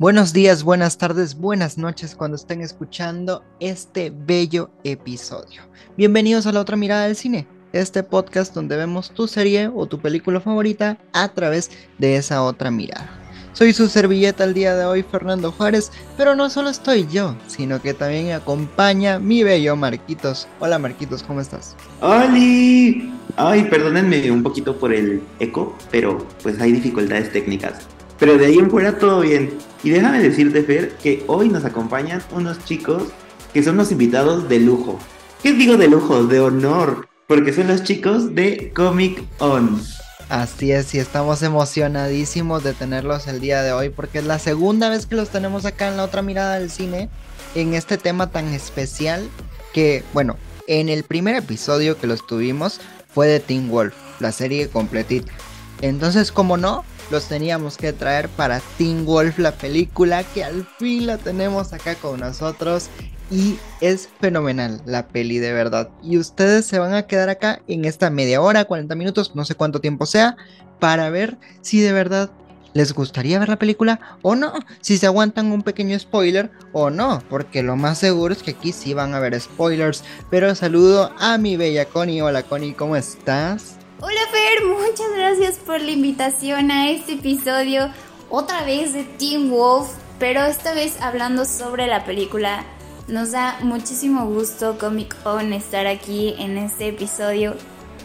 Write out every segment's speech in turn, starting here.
Buenos días, buenas tardes, buenas noches cuando estén escuchando este bello episodio. Bienvenidos a la otra mirada del cine, este podcast donde vemos tu serie o tu película favorita a través de esa otra mirada. Soy su servilleta el día de hoy, Fernando Juárez, pero no solo estoy yo, sino que también me acompaña mi bello Marquitos. Hola Marquitos, ¿cómo estás? ¡Holi! Ay, perdónenme un poquito por el eco, pero pues hay dificultades técnicas. Pero de ahí en fuera todo bien. Y déjame decirte, Fer, que hoy nos acompañan unos chicos que son los invitados de lujo. ¿Qué digo de lujo? De honor. Porque son los chicos de Comic On. Así es, y estamos emocionadísimos de tenerlos el día de hoy porque es la segunda vez que los tenemos acá en la otra mirada del cine en este tema tan especial que, bueno, en el primer episodio que los tuvimos fue de Teen Wolf, la serie completita. Entonces, como no, los teníamos que traer para Teen Wolf, la película que al fin la tenemos acá con nosotros. Y es fenomenal la peli de verdad. Y ustedes se van a quedar acá en esta media hora, 40 minutos, no sé cuánto tiempo sea, para ver si de verdad les gustaría ver la película o no. Si se aguantan un pequeño spoiler o no. Porque lo más seguro es que aquí sí van a haber spoilers. Pero saludo a mi bella Connie. Hola Connie, ¿cómo estás? Hola Fer, muchas gracias por la invitación a este episodio otra vez de Teen Wolf, pero esta vez hablando sobre la película. Nos da muchísimo gusto Comic On estar aquí en este episodio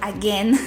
again.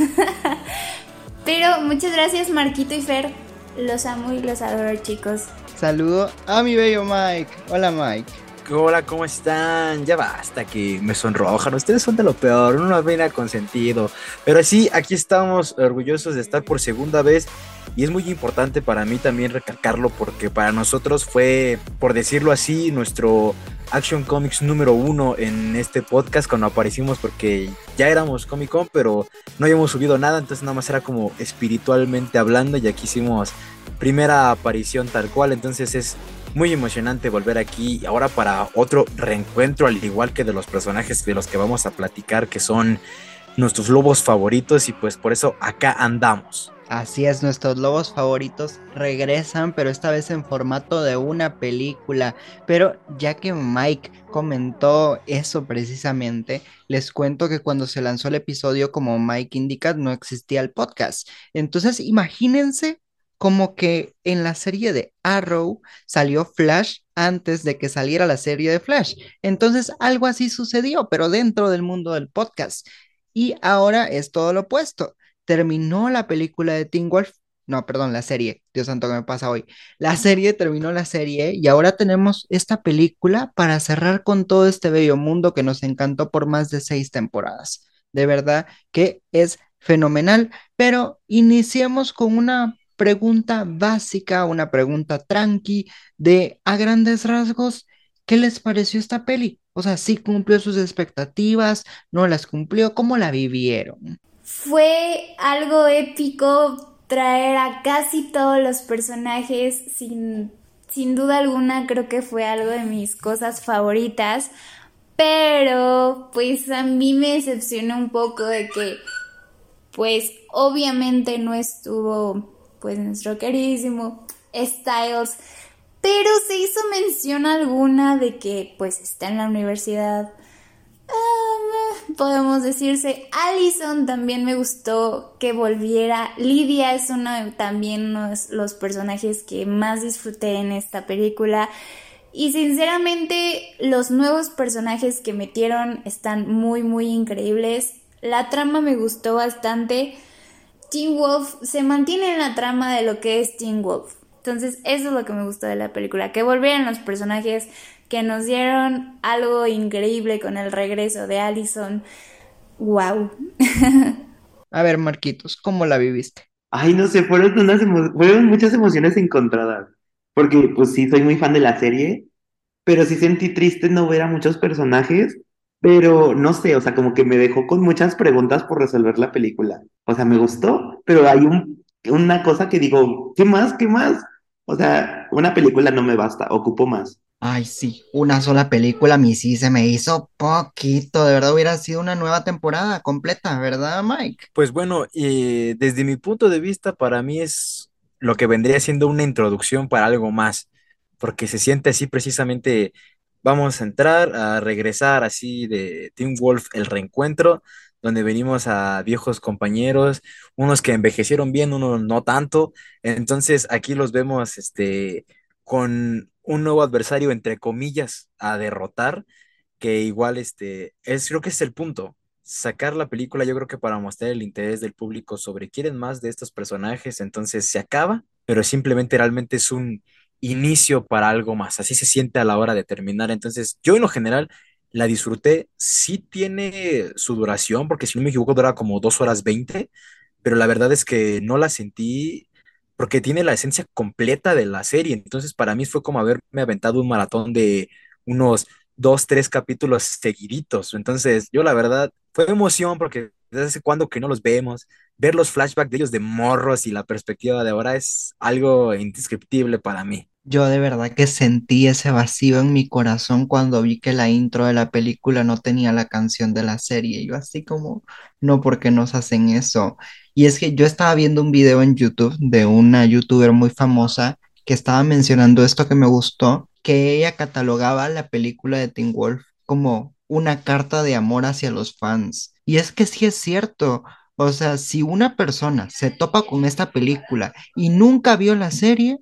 pero muchas gracias Marquito y Fer, los amo y los adoro chicos. Saludo a mi bello Mike. Hola Mike. Hola, ¿cómo están? Ya basta que me sonrojan. Ustedes son de lo peor, uno no viene consentido. Pero sí, aquí estamos orgullosos de estar por segunda vez. Y es muy importante para mí también recalcarlo porque para nosotros fue, por decirlo así, nuestro Action Comics número uno en este podcast cuando aparecimos porque ya éramos Comic Con, pero no habíamos subido nada, entonces nada más era como espiritualmente hablando y aquí hicimos primera aparición tal cual, entonces es muy emocionante volver aquí ahora para otro reencuentro, al igual que de los personajes de los que vamos a platicar, que son nuestros lobos favoritos y pues por eso acá andamos. Así es, nuestros lobos favoritos regresan, pero esta vez en formato de una película. Pero ya que Mike comentó eso precisamente, les cuento que cuando se lanzó el episodio, como Mike indica, no existía el podcast. Entonces, imagínense como que en la serie de Arrow salió Flash antes de que saliera la serie de Flash. Entonces algo así sucedió, pero dentro del mundo del podcast. Y ahora es todo lo opuesto. Terminó la película de Teen Wolf. No, perdón, la serie. Dios santo, ¿qué me pasa hoy? La serie terminó la serie y ahora tenemos esta película para cerrar con todo este bello mundo que nos encantó por más de seis temporadas. De verdad que es fenomenal. Pero iniciemos con una pregunta básica, una pregunta tranqui de a grandes rasgos, ¿qué les pareció esta peli? O sea, ¿sí cumplió sus expectativas? ¿No las cumplió? ¿Cómo la vivieron? Fue algo épico traer a casi todos los personajes sin, sin duda alguna creo que fue algo de mis cosas favoritas pero pues a mí me decepcionó un poco de que pues obviamente no estuvo pues nuestro queridísimo Styles, pero se hizo mención alguna de que pues está en la universidad. Ah, podemos decirse, Allison también me gustó que volviera. Lidia es uno también uno de los personajes que más disfruté en esta película. Y sinceramente los nuevos personajes que metieron están muy muy increíbles. La trama me gustó bastante. Teen Wolf se mantiene en la trama de lo que es Teen Wolf. Entonces, eso es lo que me gustó de la película, que volvieran los personajes, que nos dieron algo increíble con el regreso de Allison. ¡Wow! A ver, Marquitos, ¿cómo la viviste? Ay, no sé, fueron, unas fueron muchas emociones encontradas. Porque, pues sí, soy muy fan de la serie, pero sí sentí triste no ver a muchos personajes pero no sé, o sea, como que me dejó con muchas preguntas por resolver la película. O sea, me gustó, pero hay un, una cosa que digo, ¿qué más? ¿Qué más? O sea, una película no me basta, ocupo más. Ay, sí, una sola película a mí sí se me hizo poquito, de verdad hubiera sido una nueva temporada completa, ¿verdad, Mike? Pues bueno, eh, desde mi punto de vista, para mí es lo que vendría siendo una introducción para algo más. porque se siente así precisamente, vamos a entrar, a regresar así de Team Wolf, el reencuentro, donde venimos a viejos compañeros, unos que envejecieron bien, unos no tanto, entonces aquí los vemos este, con un nuevo adversario, entre comillas, a derrotar, que igual este, es, creo que es el punto sacar la película, yo creo que para mostrar el interés del público sobre quieren más de estos personajes, entonces se acaba, pero simplemente realmente es un inicio para algo más, así se siente a la hora de terminar, entonces yo en lo general la disfruté, sí tiene su duración, porque si no me equivoco dura como dos horas veinte, pero la verdad es que no la sentí porque tiene la esencia completa de la serie, entonces para mí fue como haberme aventado un maratón de unos dos, tres capítulos seguiditos. Entonces, yo la verdad, fue emoción porque desde hace cuando que no los vemos, ver los flashbacks de ellos de morros y la perspectiva de ahora es algo indescriptible para mí. Yo de verdad que sentí ese vacío en mi corazón cuando vi que la intro de la película no tenía la canción de la serie. Yo así como, no, porque nos hacen eso? Y es que yo estaba viendo un video en YouTube de una youtuber muy famosa que estaba mencionando esto que me gustó que ella catalogaba la película de Teen Wolf como una carta de amor hacia los fans. Y es que sí es cierto. O sea, si una persona se topa con esta película y nunca vio la serie,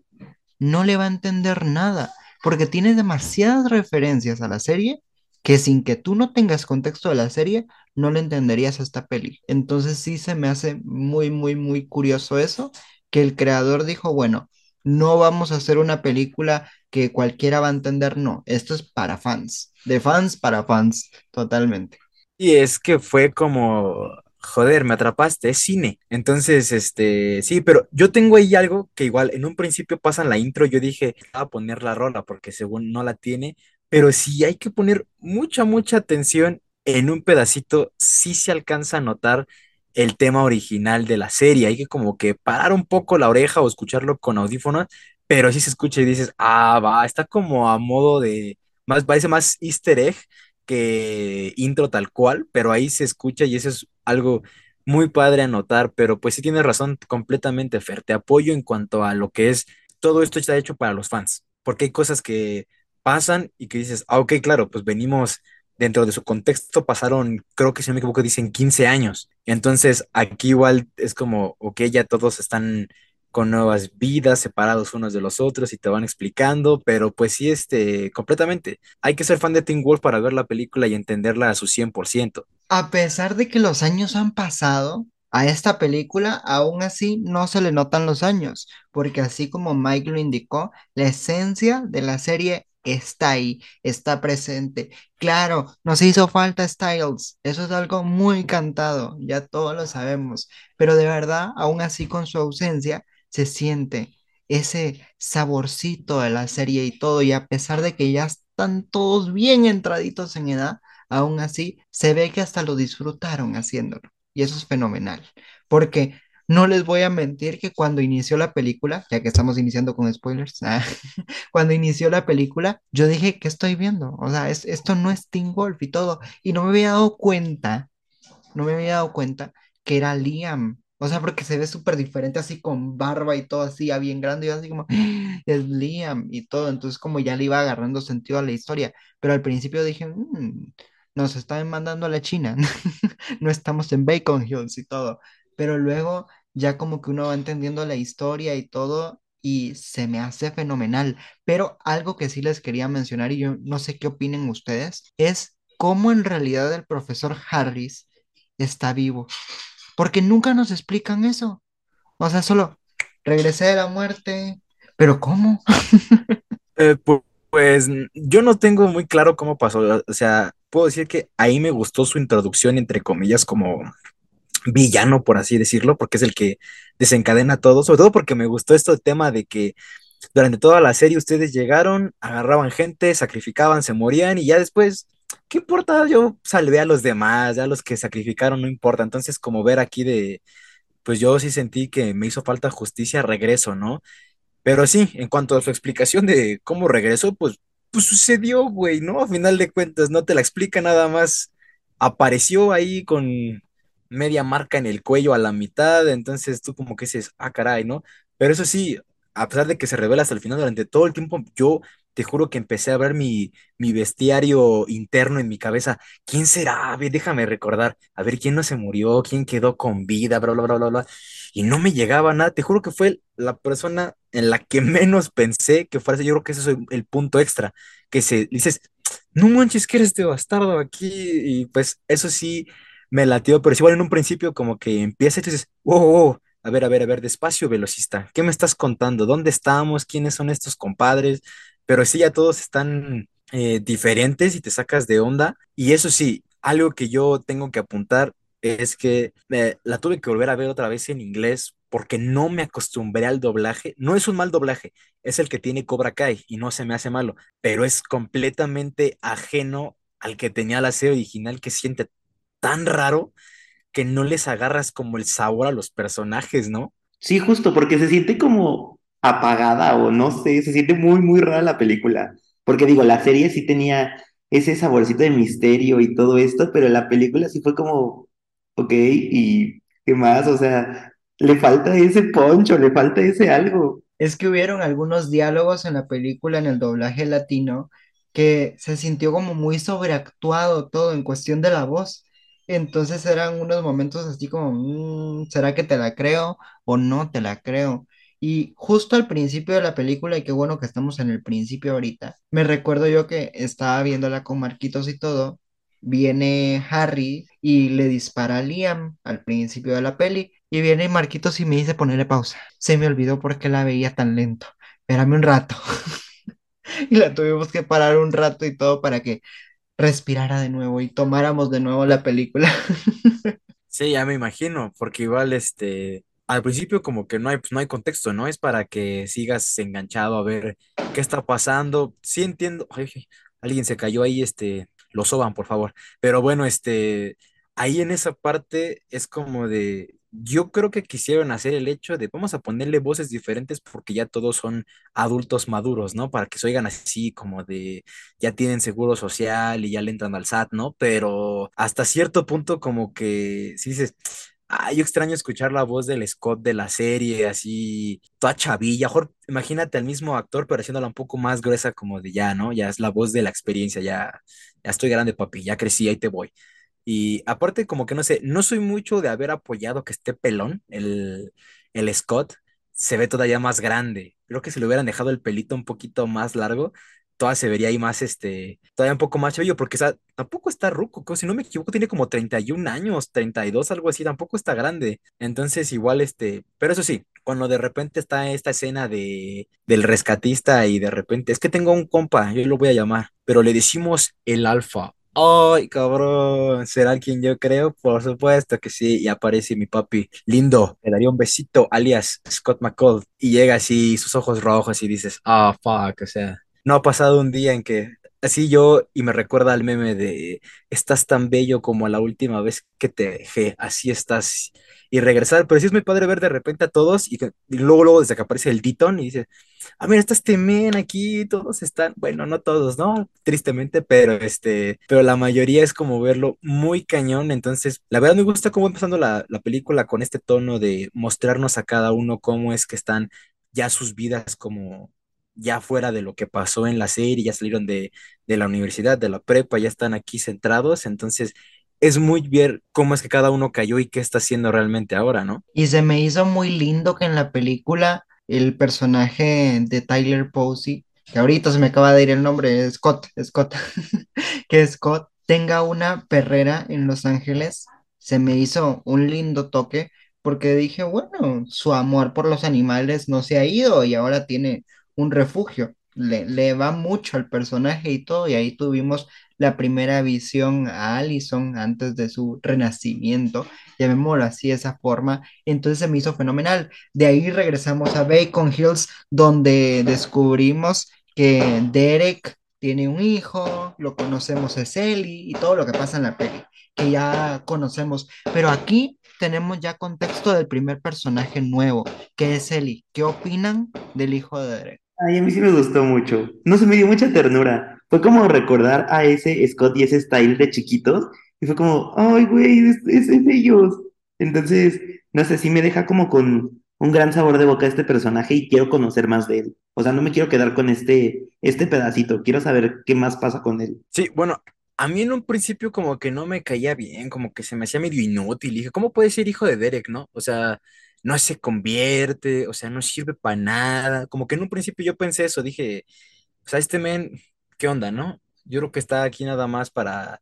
no le va a entender nada, porque tiene demasiadas referencias a la serie que sin que tú no tengas contexto de la serie, no le entenderías a esta peli. Entonces sí se me hace muy, muy, muy curioso eso, que el creador dijo, bueno, no vamos a hacer una película que cualquiera va a entender, no, esto es para fans, de fans para fans, totalmente. Y es que fue como, joder, me atrapaste, es cine. Entonces, este, sí, pero yo tengo ahí algo que igual en un principio pasa en la intro, yo dije, a poner la rola porque según no la tiene, pero sí hay que poner mucha, mucha atención en un pedacito, sí se alcanza a notar el tema original de la serie. Hay que como que parar un poco la oreja o escucharlo con audífonos, pero sí se escucha y dices, ah, va, está como a modo de, más, parece más easter egg que intro tal cual, pero ahí se escucha y eso es algo muy padre a notar, pero pues sí tienes razón completamente, Fer, te apoyo en cuanto a lo que es, todo esto está hecho para los fans, porque hay cosas que pasan y que dices, ah, ok, claro, pues venimos dentro de su contexto pasaron, creo que si no me equivoco, dicen 15 años. Entonces aquí igual es como, ok, ya todos están con nuevas vidas, separados unos de los otros y te van explicando, pero pues sí, este, completamente. Hay que ser fan de Teen Wolf para ver la película y entenderla a su 100%. A pesar de que los años han pasado, a esta película aún así no se le notan los años, porque así como Mike lo indicó, la esencia de la serie está ahí, está presente. Claro, nos hizo falta Styles, eso es algo muy cantado, ya todos lo sabemos, pero de verdad, aún así con su ausencia, se siente ese saborcito de la serie y todo, y a pesar de que ya están todos bien entraditos en edad, aún así se ve que hasta lo disfrutaron haciéndolo, y eso es fenomenal, porque no les voy a mentir que cuando inició la película, ya que estamos iniciando con spoilers, ah, cuando inició la película, yo dije, ¿qué estoy viendo? O sea, es, esto no es Teen Wolf y todo. Y no me había dado cuenta, no me había dado cuenta que era Liam. O sea, porque se ve súper diferente así con barba y todo así, ya bien grande, y así como, ¡Ah! es Liam y todo. Entonces como ya le iba agarrando sentido a la historia. Pero al principio dije, mm, nos están mandando a la China, no estamos en Bacon Hills y todo pero luego ya como que uno va entendiendo la historia y todo y se me hace fenomenal. Pero algo que sí les quería mencionar y yo no sé qué opinen ustedes, es cómo en realidad el profesor Harris está vivo. Porque nunca nos explican eso. O sea, solo regresé de la muerte. ¿Pero cómo? Eh, pues yo no tengo muy claro cómo pasó. O sea, puedo decir que ahí me gustó su introducción, entre comillas, como villano, por así decirlo, porque es el que desencadena todo, sobre todo porque me gustó este tema de que durante toda la serie ustedes llegaron, agarraban gente, sacrificaban, se morían y ya después, ¿qué importa? Yo salvé a los demás, ya los que sacrificaron no importa. Entonces, como ver aquí de, pues yo sí sentí que me hizo falta justicia, regreso, ¿no? Pero sí, en cuanto a su explicación de cómo regresó, pues, pues sucedió, güey, ¿no? A final de cuentas, no te la explica nada más. Apareció ahí con media marca en el cuello a la mitad, entonces tú como que dices, ah, caray, ¿no? Pero eso sí, a pesar de que se revela hasta el final, durante todo el tiempo, yo te juro que empecé a ver mi, mi bestiario interno en mi cabeza. ¿Quién será? A ver, déjame recordar. A ver, ¿quién no se murió? ¿Quién quedó con vida? Bla, bla, bla, bla, bla. Y no me llegaba nada. Te juro que fue la persona en la que menos pensé que fuese. Yo creo que ese es el punto extra. Que se dices, no manches, que eres este bastardo aquí. Y pues eso sí me latió, pero es igual en un principio como que empieza y dices, wow, wow, a ver, a ver, a ver, despacio, velocista. ¿Qué me estás contando? ¿Dónde estamos? ¿Quiénes son estos compadres? Pero sí, ya todos están eh, diferentes y te sacas de onda. Y eso sí, algo que yo tengo que apuntar es que eh, la tuve que volver a ver otra vez en inglés porque no me acostumbré al doblaje. No es un mal doblaje, es el que tiene Cobra Kai y no se me hace malo, pero es completamente ajeno al que tenía la serie original que siente tan raro que no les agarras como el sabor a los personajes, ¿no? Sí, justo, porque se siente como apagada o no sé, se siente muy, muy rara la película. Porque digo, la serie sí tenía ese saborcito de misterio y todo esto, pero la película sí fue como, ok, ¿y qué más? O sea, le falta ese poncho, le falta ese algo. Es que hubieron algunos diálogos en la película, en el doblaje latino, que se sintió como muy sobreactuado todo en cuestión de la voz. Entonces eran unos momentos así como, "Mm, ¿será que te la creo o no te la creo? Y justo al principio de la película, y qué bueno que estamos en el principio ahorita, me recuerdo yo que estaba viéndola con Marquitos y todo, viene Harry y le dispara a Liam al principio de la peli, y viene Marquitos y me dice ponerle pausa. Se me olvidó por qué la veía tan lento. Espérame un rato. Y la tuvimos que parar un rato y todo para que respirara de nuevo y tomáramos de nuevo la película. Sí, ya me imagino, porque igual este, al principio como que no hay, pues no hay contexto, ¿no? Es para que sigas enganchado a ver qué está pasando. Sí entiendo, ay, alguien se cayó ahí, este, lo soban, por favor. Pero bueno, este, ahí en esa parte es como de, yo creo que quisieron hacer el hecho de, vamos a ponerle voces diferentes porque ya todos son adultos maduros, ¿no? Para que se oigan así como de, ya tienen seguro social y ya le entran al SAT, ¿no? Pero hasta cierto punto como que, si dices, ah, yo extraño escuchar la voz del Scott de la serie, así, toda chavilla, mejor imagínate al mismo actor, pero haciéndola un poco más gruesa como de ya, ¿no? Ya es la voz de la experiencia, ya, ya estoy grande, papi, ya crecí, ahí te voy. Y aparte, como que no sé, no soy mucho de haber apoyado que esté pelón, el, el Scott se ve todavía más grande. Creo que si le hubieran dejado el pelito un poquito más largo, todavía se vería ahí más, este, todavía un poco más chavillo, porque tampoco está ruco, creo, si no me equivoco, tiene como 31 años, 32, algo así, tampoco está grande. Entonces, igual, este, pero eso sí, cuando de repente está esta escena de, del rescatista y de repente, es que tengo un compa, yo lo voy a llamar, pero le decimos el alfa. Ay, cabrón, ¿será quien yo creo? Por supuesto que sí. Y aparece mi papi lindo, le daría un besito, alias Scott McCall. Y llega así, sus ojos rojos y dices, ah, fuck, o sea, no ha pasado un día en que así yo, y me recuerda al meme de, estás tan bello como la última vez que te dejé, así estás. Y regresar, pero sí es muy padre ver de repente a todos y, luego, luego desde que aparece el Deaton y dice, ah, mira, está este men aquí, todos están, bueno, no todos, ¿no? Tristemente, pero este, pero la mayoría es como verlo muy cañón, entonces, la verdad me gusta cómo empezando la, la película con este tono de mostrarnos a cada uno cómo es que están ya sus vidas como ya fuera de lo que pasó en la serie, ya salieron de, de la universidad, de la prepa, ya están aquí centrados, entonces es muy ver cómo es que cada uno cayó y qué está haciendo realmente ahora, ¿no? Y se me hizo muy lindo que en la película el personaje de Tyler Posey, que ahorita se me acaba de ir el nombre, Scott, Scott, que Scott tenga una perrera en Los Ángeles, se me hizo un lindo toque porque dije, bueno, su amor por los animales no se ha ido y ahora tiene un refugio. Le, le va mucho al personaje y todo, y ahí tuvimos la primera visión a Allison antes de su renacimiento, llamémoslo así, de esa forma. Entonces se me hizo fenomenal. De ahí regresamos a Bacon Hills, donde descubrimos que Derek tiene un hijo, lo conocemos es Ellie y todo lo que pasa en la peli, que ya conocemos. Pero aquí tenemos ya contexto del primer personaje nuevo, que es Ellie. ¿Qué opinan del hijo de Derek? Ay, a mí sí me gustó mucho. No se me dio mucha ternura. Fue como recordar a ese Scott y ese style de chiquitos. Y fue como, ay, güey, es, es, ellos. Entonces, no sé, sí me deja como con un gran sabor de boca este personaje y quiero conocer más de él. O sea, no me quiero quedar con este, este pedacito, quiero saber qué más pasa con él. Sí, bueno, a mí en un principio como que no me caía bien, como que se me hacía medio inútil. Dije, ¿cómo puede ser hijo de Derek, no? O sea, no se convierte, o sea, no sirve para nada. Como que en un principio yo pensé eso, dije, o sea, este men, ¿qué onda, no? Yo creo que está aquí nada más para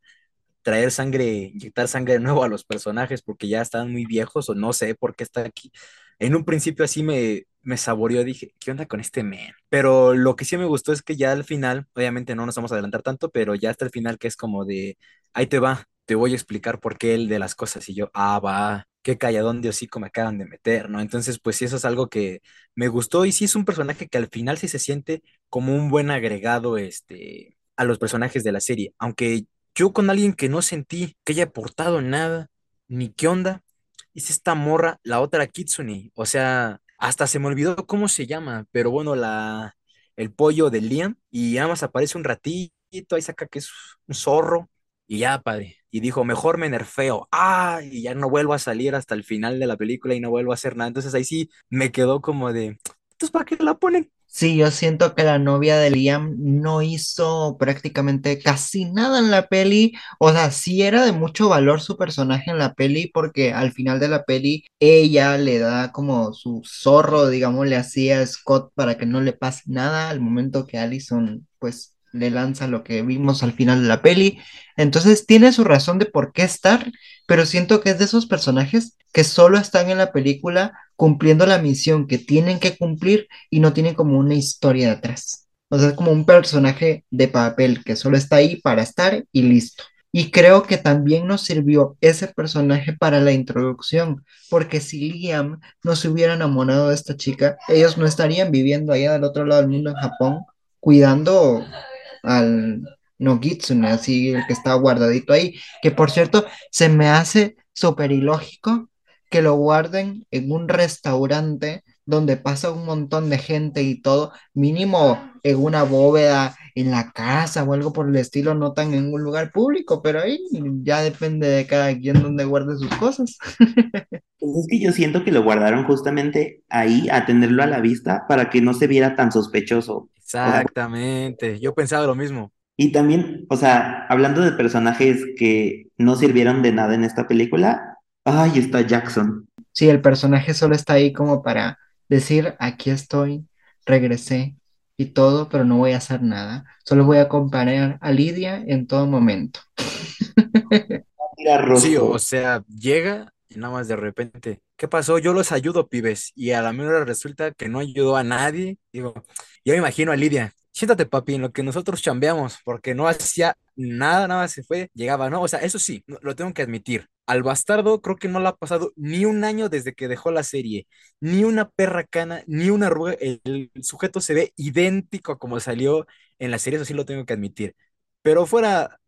traer sangre, inyectar sangre de nuevo a los personajes porque ya están muy viejos o no sé por qué está aquí. En un principio así me, me saboreó, dije, ¿qué onda con este men? Pero lo que sí me gustó es que ya al final, obviamente no nos vamos a adelantar tanto, pero ya hasta el final que es como de, ahí te va, te voy a explicar por qué él de las cosas y yo, ah, va, qué calladón de hocico me acaban de meter, ¿no? Entonces, pues sí, eso es algo que me gustó y sí es un personaje que al final sí se siente como un buen agregado, este, a los personajes de la serie, aunque yo con alguien que no sentí que haya aportado nada, ni qué onda, es esta morra, la otra Kitsune, o sea, hasta se me olvidó cómo se llama, pero bueno, la, el pollo de Liam, y nada más aparece un ratito, ahí saca que es un zorro, y ya, padre. Y dijo, mejor me nerfeo. Ah, y ya no vuelvo a salir hasta el final de la película y no vuelvo a hacer nada. Entonces ahí sí me quedó como de, entonces, ¿para qué la ponen? Sí, yo siento que la novia de Liam no hizo prácticamente casi nada en la peli. O sea, sí era de mucho valor su personaje en la peli porque al final de la peli ella le da como su zorro, digamos, le hacía a Scott para que no le pase nada al momento que Allison pues le lanza lo que vimos al final de la peli. Entonces tiene su razón de por qué estar, pero siento que es de esos personajes que solo están en la película cumpliendo la misión que tienen que cumplir y no tienen como una historia detrás. O sea, es como un personaje de papel que solo está ahí para estar y listo. Y creo que también nos sirvió ese personaje para la introducción, porque si Liam no se hubiera enamorado de esta chica, ellos no estarían viviendo allá del otro lado del mundo en Japón, cuidando al Nogitsune, así el que está guardadito ahí, que por cierto se me hace súper ilógico que lo guarden en un restaurante donde pasa un montón de gente y todo, mínimo en una bóveda, en la casa o algo por el estilo, no tan en un lugar público, pero ahí ya depende de cada quien donde guarde sus cosas. Pues es que yo siento que lo guardaron justamente ahí, a tenerlo a la vista, para que no se viera tan sospechoso. Exactamente, yo pensaba lo mismo. Y también, o sea, hablando de personajes que no sirvieron de nada en esta película, ay, está Jackson. Sí, el personaje solo está ahí como para decir, aquí estoy, regresé y todo, pero no voy a hacer nada. Solo voy a acompañar a Lidia en todo momento. Sí, o sea, llega y nada más de repente, ¿qué pasó? Yo los ayudo, pibes. Y a la mera resulta que no ayudó a nadie. Digo, yo me imagino a Lidia, siéntate, papi, en lo que nosotros chambeamos, porque no hacía nada, nada se fue, llegaba, ¿no? O sea, eso sí, lo tengo que admitir. Al bastardo creo que no le ha pasado ni un año desde que dejó la serie, ni una perra cana, ni una arruga. El, el sujeto se ve idéntico a como salió en la serie, eso sí lo tengo que admitir. Pero fuera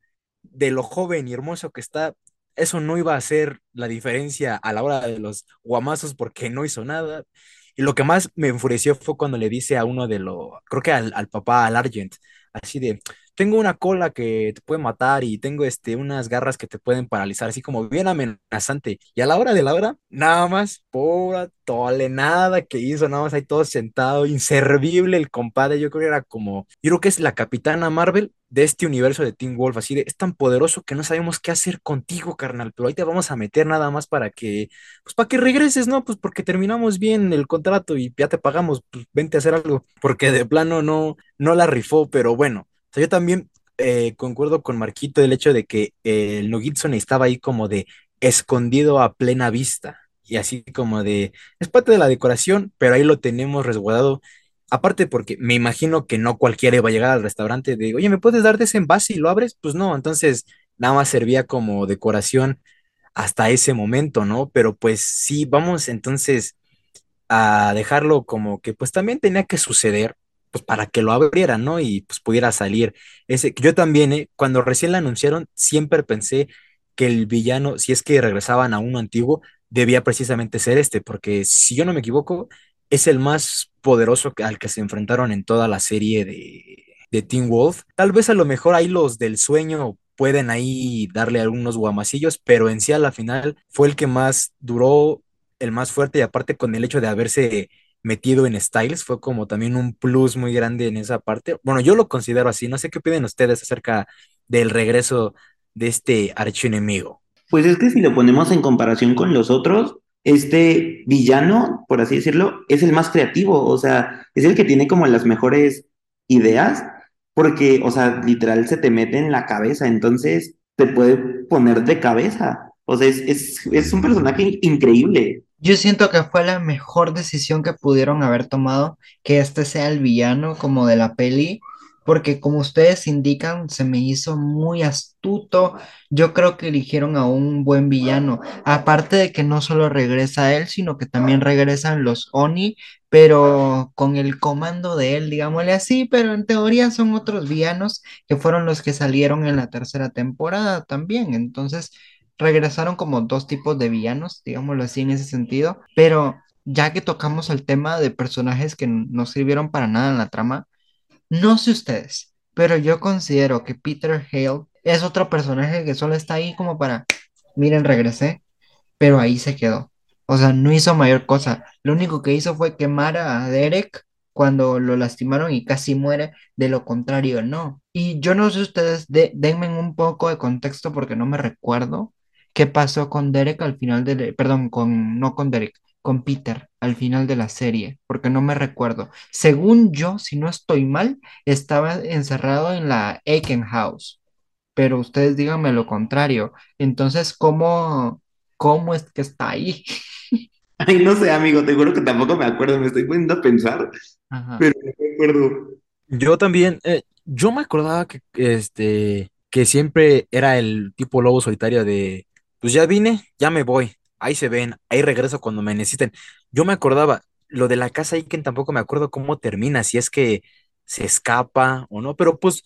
de lo joven y hermoso que está, eso no iba a hacer la diferencia a la hora de los guamazos porque no hizo nada. Y lo que más me enfureció fue cuando le dice a uno de los, creo que al, al papá, al Argent, así de, tengo una cola que te puede matar y tengo este, unas garras que te pueden paralizar, así como bien amenazante. Y a la hora de la hora, nada más, pura tole, nada que hizo, nada más ahí todo sentado, inservible el compadre. Yo creo que era como, yo creo que es la capitana Marvel de este universo de Teen Wolf, así de, es tan poderoso que no sabemos qué hacer contigo, carnal, pero ahí te vamos a meter nada más para que, pues para que regreses, ¿no? Pues porque terminamos bien el contrato y ya te pagamos, pues vente a hacer algo, porque de plano no, no la rifó, pero bueno, o yo también eh, concuerdo con Marquito el hecho de que eh, el Nogitson estaba ahí como de escondido a plena vista. Y así como de, es parte de la decoración, pero ahí lo tenemos resguardado Aparte porque me imagino que no cualquiera iba a llegar al restaurante de, oye, ¿me puedes dar de ese envase y lo abres? Pues no, entonces nada más servía como decoración hasta ese momento, ¿no? Pero pues sí, vamos entonces a dejarlo como que pues también tenía que suceder, pues para que lo abrieran, ¿no? Y pues pudiera salir ese, yo también, ¿eh? Cuando recién la anunciaron, siempre pensé que el villano, si es que regresaban a uno antiguo, debía precisamente ser este, porque si yo no me equivoco, es el más poderoso al que se enfrentaron en toda la serie de, de Teen Wolf. Tal vez a lo mejor ahí los del sueño pueden ahí darle algunos guamacillos, pero en sí a la final fue el que más duró el más fuerte y aparte con el hecho de haberse metido en Styles fue como también un plus muy grande en esa parte. Bueno, yo lo considero así, no sé qué piden ustedes acerca del regreso de este archienemigo. Pues es que si lo ponemos en comparación con los otros, este villano, por así decirlo, es el más creativo, o sea, es el que tiene como las mejores ideas, porque, o sea, literal se te mete en la cabeza, entonces te puede poner de cabeza. O sea, es, es, es un personaje increíble. Yo siento que fue la mejor decisión que pudieron haber tomado, que este sea el villano como de la peli, porque como ustedes indican, se me hizo muy astuto. Yo creo que eligieron a un buen villano, aparte de que no solo regresa él, sino que también regresan los Oni, pero con el comando de él, digámosle así, pero en teoría son otros villanos que fueron los que salieron en la tercera temporada también. Entonces regresaron como dos tipos de villanos, digámoslo así en ese sentido, pero ya que tocamos el tema de personajes que no sirvieron para nada en la trama, no sé ustedes, pero yo considero que Peter Hale es otro personaje que solo está ahí como para, miren, regresé, pero ahí se quedó. O sea, no hizo mayor cosa. Lo único que hizo fue quemar a Derek cuando lo lastimaron y casi muere, de lo contrario, no. Y yo no sé ustedes, de, denme un poco de contexto porque no me recuerdo qué pasó con Derek al final de, perdón, con, no con Derek, con Peter al final de la serie, porque no me recuerdo. Según yo, si no estoy mal, estaba encerrado en la Aiken House, pero ustedes díganme lo contrario. Entonces, ¿cómo, cómo es que está ahí? Ay, no sé, amigo, te juro que tampoco me acuerdo, me estoy poniendo a pensar, Ajá. pero no me acuerdo. Yo también, eh, yo me acordaba que, este, que siempre era el tipo lobo solitario de, pues ya vine, ya me voy, ahí se ven, ahí regreso cuando me necesiten. Yo me acordaba, lo de la casa Iken tampoco me acuerdo cómo termina, si es que se escapa o no, pero pues,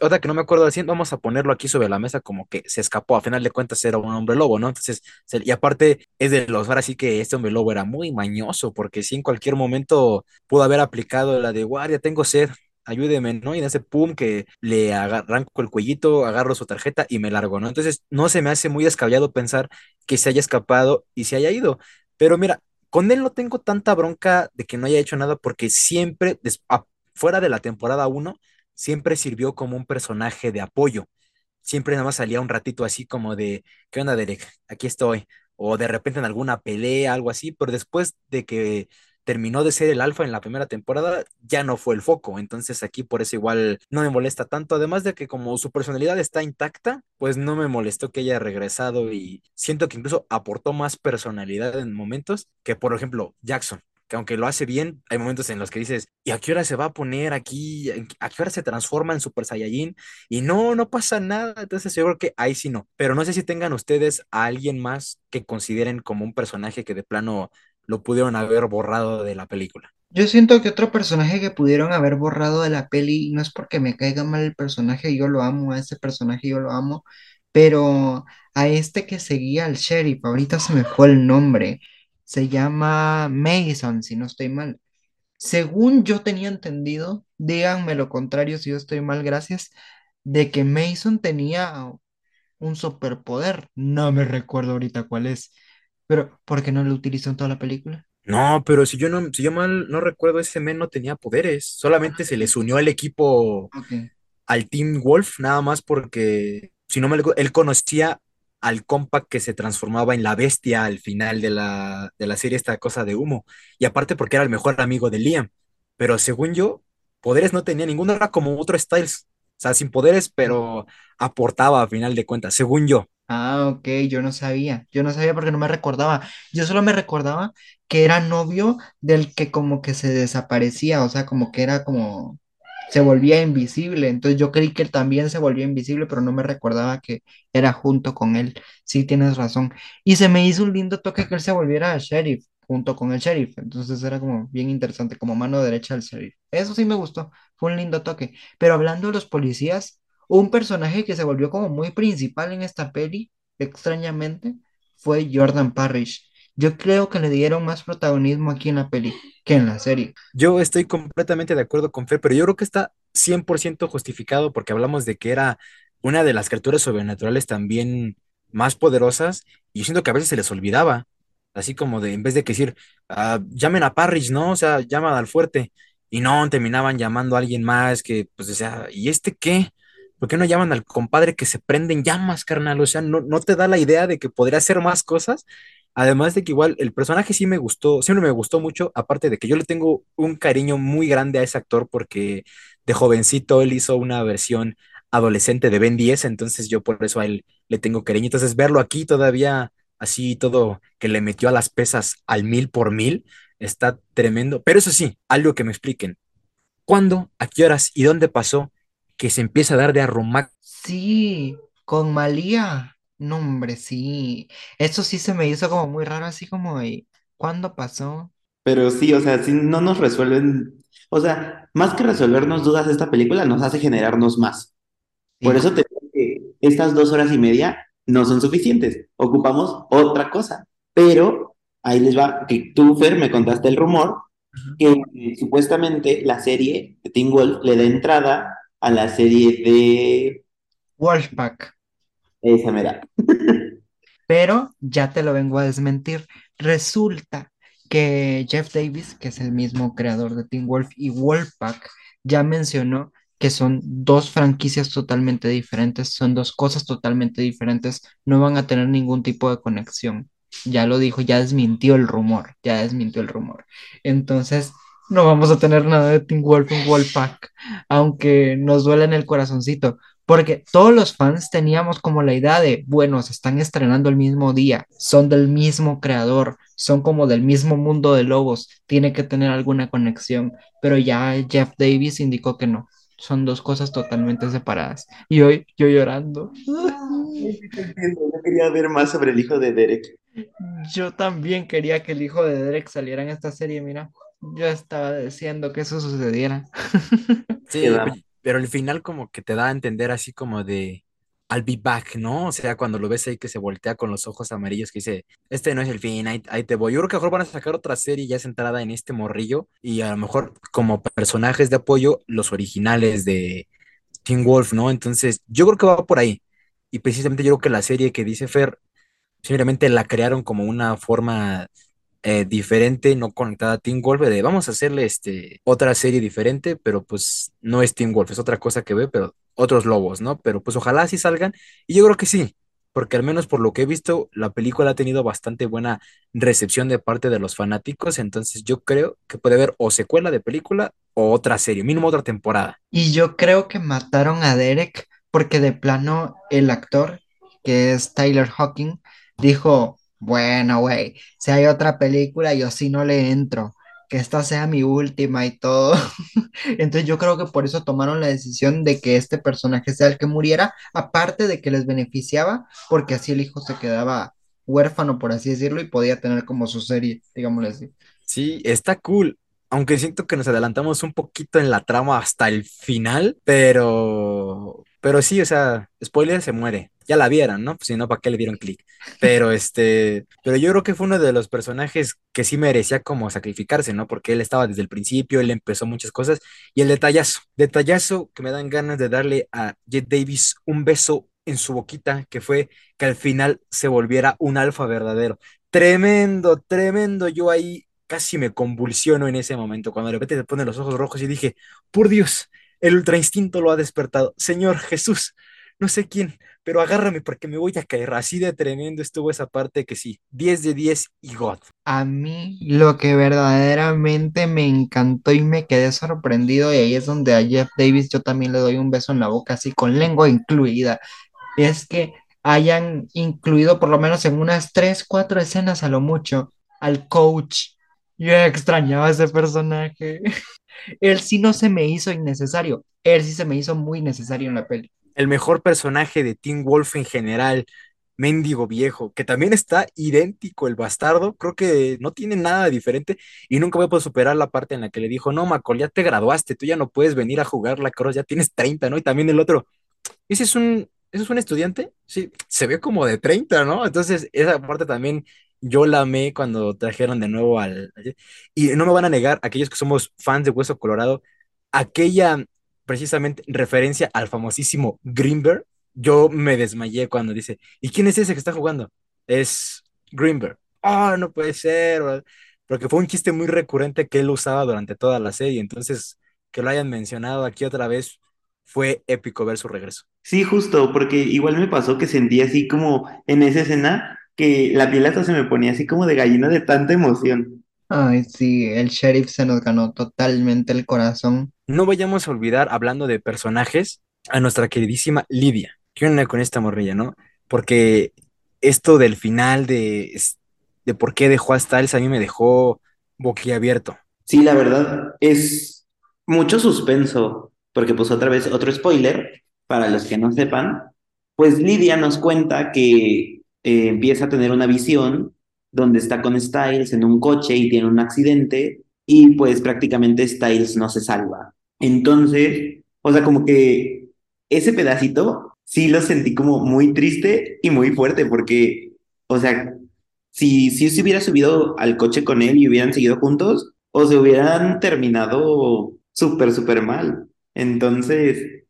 otra que no me acuerdo así, vamos a ponerlo aquí sobre la mesa como que se escapó, a final de cuentas era un hombre lobo, ¿no? Entonces, y aparte es de los, ahora sí que este hombre lobo era muy mañoso, porque sí en cualquier momento pudo haber aplicado la de guardia, tengo sed. Ayúdeme, ¿no? Y en ese pum que le arranco el cuellito, agarro su tarjeta y me largo, ¿no? Entonces, no se me hace muy descabellado pensar que se haya escapado y se haya ido. Pero mira, con él no tengo tanta bronca de que no haya hecho nada porque siempre, fuera de la temporada uno siempre sirvió como un personaje de apoyo. Siempre nada más salía un ratito así como de, ¿qué onda, Derek? Aquí estoy. O de repente en alguna pelea, algo así, pero después de que terminó de ser el alfa en la primera temporada, ya no fue el foco. Entonces aquí por eso igual no me molesta tanto. Además de que como su personalidad está intacta, pues no me molestó que haya regresado y siento que incluso aportó más personalidad en momentos que, por ejemplo, Jackson. Que aunque lo hace bien, hay momentos en los que dices, ¿y a qué hora se va a poner aquí? ¿A qué hora se transforma en Super Saiyajin? Y no, no pasa nada. Entonces yo creo que ahí sí no. Pero no sé si tengan ustedes a alguien más que consideren como un personaje que de plano lo pudieron haber borrado de la película. Yo siento que otro personaje que pudieron haber borrado de la peli, no es porque me caiga mal el personaje, yo lo amo, a ese personaje yo lo amo, pero a este que seguía al sheriff, ahorita se me fue el nombre, se llama Mason, si no estoy mal. Según yo tenía entendido, díganme lo contrario si yo estoy mal, gracias, de que Mason tenía un superpoder, no me recuerdo ahorita cuál es, pero ¿por qué no lo utilizó en toda la película? No, pero si yo no, si yo mal no recuerdo, ese men no tenía poderes. Solamente se les unió al equipo, al Team Wolf, nada más porque, si no me él conocía al compa que se transformaba en la bestia al final de la, de la serie, esta cosa de humo. Y aparte porque era el mejor amigo de Liam. Pero según yo, poderes no tenía ninguno, era como otro Styles. O sea, sin poderes, pero aportaba a final de cuentas, según yo. Ah, ok, yo no sabía, yo no sabía porque no me recordaba, yo solo me recordaba que era novio del que como que se desaparecía, o sea, como que era como, se volvía invisible, entonces yo creí que él también se volvía invisible, pero no me recordaba que era junto con él, sí tienes razón, y se me hizo un lindo toque que él se volviera sheriff, junto con el sheriff, entonces era como bien interesante, como mano derecha del sheriff, eso sí me gustó, fue un lindo toque, pero hablando de los policías... Un personaje que se volvió como muy principal en esta peli, extrañamente, fue Jordan Parrish. Yo creo que le dieron más protagonismo aquí en la peli que en la serie. Yo estoy completamente de acuerdo con Fer, pero yo creo que está 100% justificado porque hablamos de que era una de las criaturas sobrenaturales también más poderosas y yo siento que a veces se les olvidaba. así como de, en vez de que decir, ah, llamen a Parrish, ¿no? O sea, llaman al fuerte, y no, terminaban llamando a alguien más que, pues, sea, ¿y este qué? ¿Por qué no llaman al compadre que se prende en llamas, carnal? O sea, no, no te da la idea de que podría hacer más cosas. Además de que igual el personaje sí me gustó, siempre me gustó mucho, aparte de que yo le tengo un cariño muy grande a ese actor porque de jovencito él hizo una versión adolescente de Ben 10, entonces yo por eso a él le tengo cariño. Entonces verlo aquí todavía así todo que le metió a las pesas al mil por mil, está tremendo. Pero eso sí, algo que me expliquen. ¿Cuándo, a qué horas y dónde pasó que se empieza a dar de arrumar? Sí, con Malía. No, hombre, sí. Eso sí se me hizo como muy raro, así como, de, ¿cuándo pasó? Pero sí, o sea, si no nos resuelven, o sea, más que resolvernos dudas esta película, nos hace generarnos más. Por Sí. eso te digo que estas dos horas y media no son suficientes. Ocupamos otra cosa. Pero ahí les va, que tú, Fer, me contaste el rumor que eh, supuestamente la serie de Teen Wolf le da entrada a la serie de Wolfpack. esa mera. Pero ya te lo vengo a desmentir. Resulta que Jeff Davis, que es el mismo creador de Teen Wolf y Wolfpack, ya mencionó que son dos franquicias totalmente diferentes, son dos cosas totalmente diferentes, no van a tener ningún tipo de conexión. Ya lo dijo, ya desmintió el rumor, ya desmintió el rumor. Entonces, no vamos a tener nada de Teen Wolf en Wolfpack, aunque nos duele en el corazoncito. Porque todos los fans teníamos como la idea de, bueno, se están estrenando el mismo día, son del mismo creador, son como del mismo mundo de lobos, tiene que tener alguna conexión, pero ya Jeff Davis indicó que no, son dos cosas totalmente separadas. Y hoy yo llorando. Sí. Yo quería ver más sobre el hijo de Derek. Yo también quería que el hijo de Derek saliera en esta serie, mira, yo estaba deseando que eso sucediera. Sí, pero el final como que te da a entender así como de I'll be back, ¿no? O sea, cuando lo ves ahí que se voltea con los ojos amarillos que dice, este no es el fin, ahí, ahí te voy. Yo creo que a lo mejor van a sacar otra serie ya centrada en este morrillo y a lo mejor como personajes de apoyo los originales de Teen Wolf, ¿no? Entonces, yo creo que va por ahí. Y precisamente yo creo que la serie que dice Fer, simplemente la crearon como una forma eh, diferente, no conectada a Teen Wolf, de vamos a hacerle este, otra serie diferente, pero pues no es Teen Wolf, es otra cosa que ve, pero otros lobos, ¿no? Pero pues ojalá sí salgan, y yo creo que sí, porque al menos por lo que he visto, la película ha tenido bastante buena recepción de parte de los fanáticos, entonces yo creo que puede haber o secuela de película o otra serie, mínimo otra temporada. Y yo creo que mataron a Derek porque de plano el actor, que es Tyler Hawking, dijo, bueno, güey, si hay otra película, yo sí no le entro, que esta sea mi última y todo. Entonces yo creo que por eso tomaron la decisión de que este personaje sea el que muriera, aparte de que les beneficiaba, porque así el hijo se quedaba huérfano, por así decirlo, y podía tener como su serie, digámoslo así. Sí, está cool. Aunque siento que nos adelantamos un poquito en la trama hasta el final, pero, pero sí, o sea, spoiler se muere. Ya la vieron, ¿no? Pues si no, ¿para qué le dieron clic? Pero este, pero yo creo que fue uno de los personajes que sí merecía como sacrificarse, ¿no? Porque él estaba desde el principio, él empezó muchas cosas. Y el detallazo, detallazo que me dan ganas de darle a Jet Davis un beso en su boquita, que fue que al final se volviera un alfa verdadero. Tremendo, tremendo. Yo ahí casi me convulsiono en ese momento, cuando de repente te ponen los ojos rojos y dije, por Dios, el ultra instinto lo ha despertado. Señor Jesús, no sé quién, pero agárrame porque me voy a caer. Así de tremendo estuvo esa parte que sí, 10 de 10 y God. A mí lo que verdaderamente me encantó y me quedé sorprendido, y ahí es donde a Jeff Davis yo también le doy un beso en la boca, así con lengua incluida, es que hayan incluido por lo menos en unas tres, cuatro escenas a lo mucho al coach. Yo extrañaba ese personaje. Él sí no se me hizo innecesario, él sí se me hizo muy necesario en la peli. El mejor personaje de Teen Wolf en general, Mendigo Viejo, que también está idéntico el bastardo, creo que no tiene nada diferente y nunca voy a poder superar la parte en la que le dijo, no, Macol, ya te graduaste, tú ya no puedes venir a jugar la cross, ya tienes 30, ¿no? Y también el otro, ese es un, ese es un estudiante, sí, se ve como de 30, ¿no? Entonces, esa parte también yo la amé cuando trajeron de nuevo al... Y no me van a negar, aquellos que somos fans de Hueso Colorado, aquella precisamente referencia al famosísimo Greenberg, yo me desmayé cuando dice, ¿y quién es ese que está jugando? Es Greenberg. oh, no puede ser, porque fue un chiste muy recurrente que él usaba durante toda la serie, entonces que lo hayan mencionado aquí otra vez fue épico ver su regreso. Sí, justo, porque igual me pasó que sentí así como en esa escena que la piel hasta se me ponía así como de gallina de tanta emoción. Ay, sí, el sheriff se nos ganó totalmente el corazón. No vayamos a olvidar, hablando de personajes, a nuestra queridísima Lidia. ¿Qué onda con esta morrilla, no? Porque esto del final de, de por qué dejó a Styles a mí me dejó boquiabierto. Sí, la verdad es mucho suspenso, porque pues otra vez otro spoiler, para los que no sepan, pues Lidia nos cuenta que eh, empieza a tener una visión donde está con Styles en un coche y tiene un accidente y pues prácticamente Styles no se salva. Entonces, o sea, como que ese pedacito sí lo sentí como muy triste y muy fuerte porque, o sea, si, si se hubiera subido al coche con él y hubieran seguido juntos, o se hubieran terminado súper, súper mal. Entonces,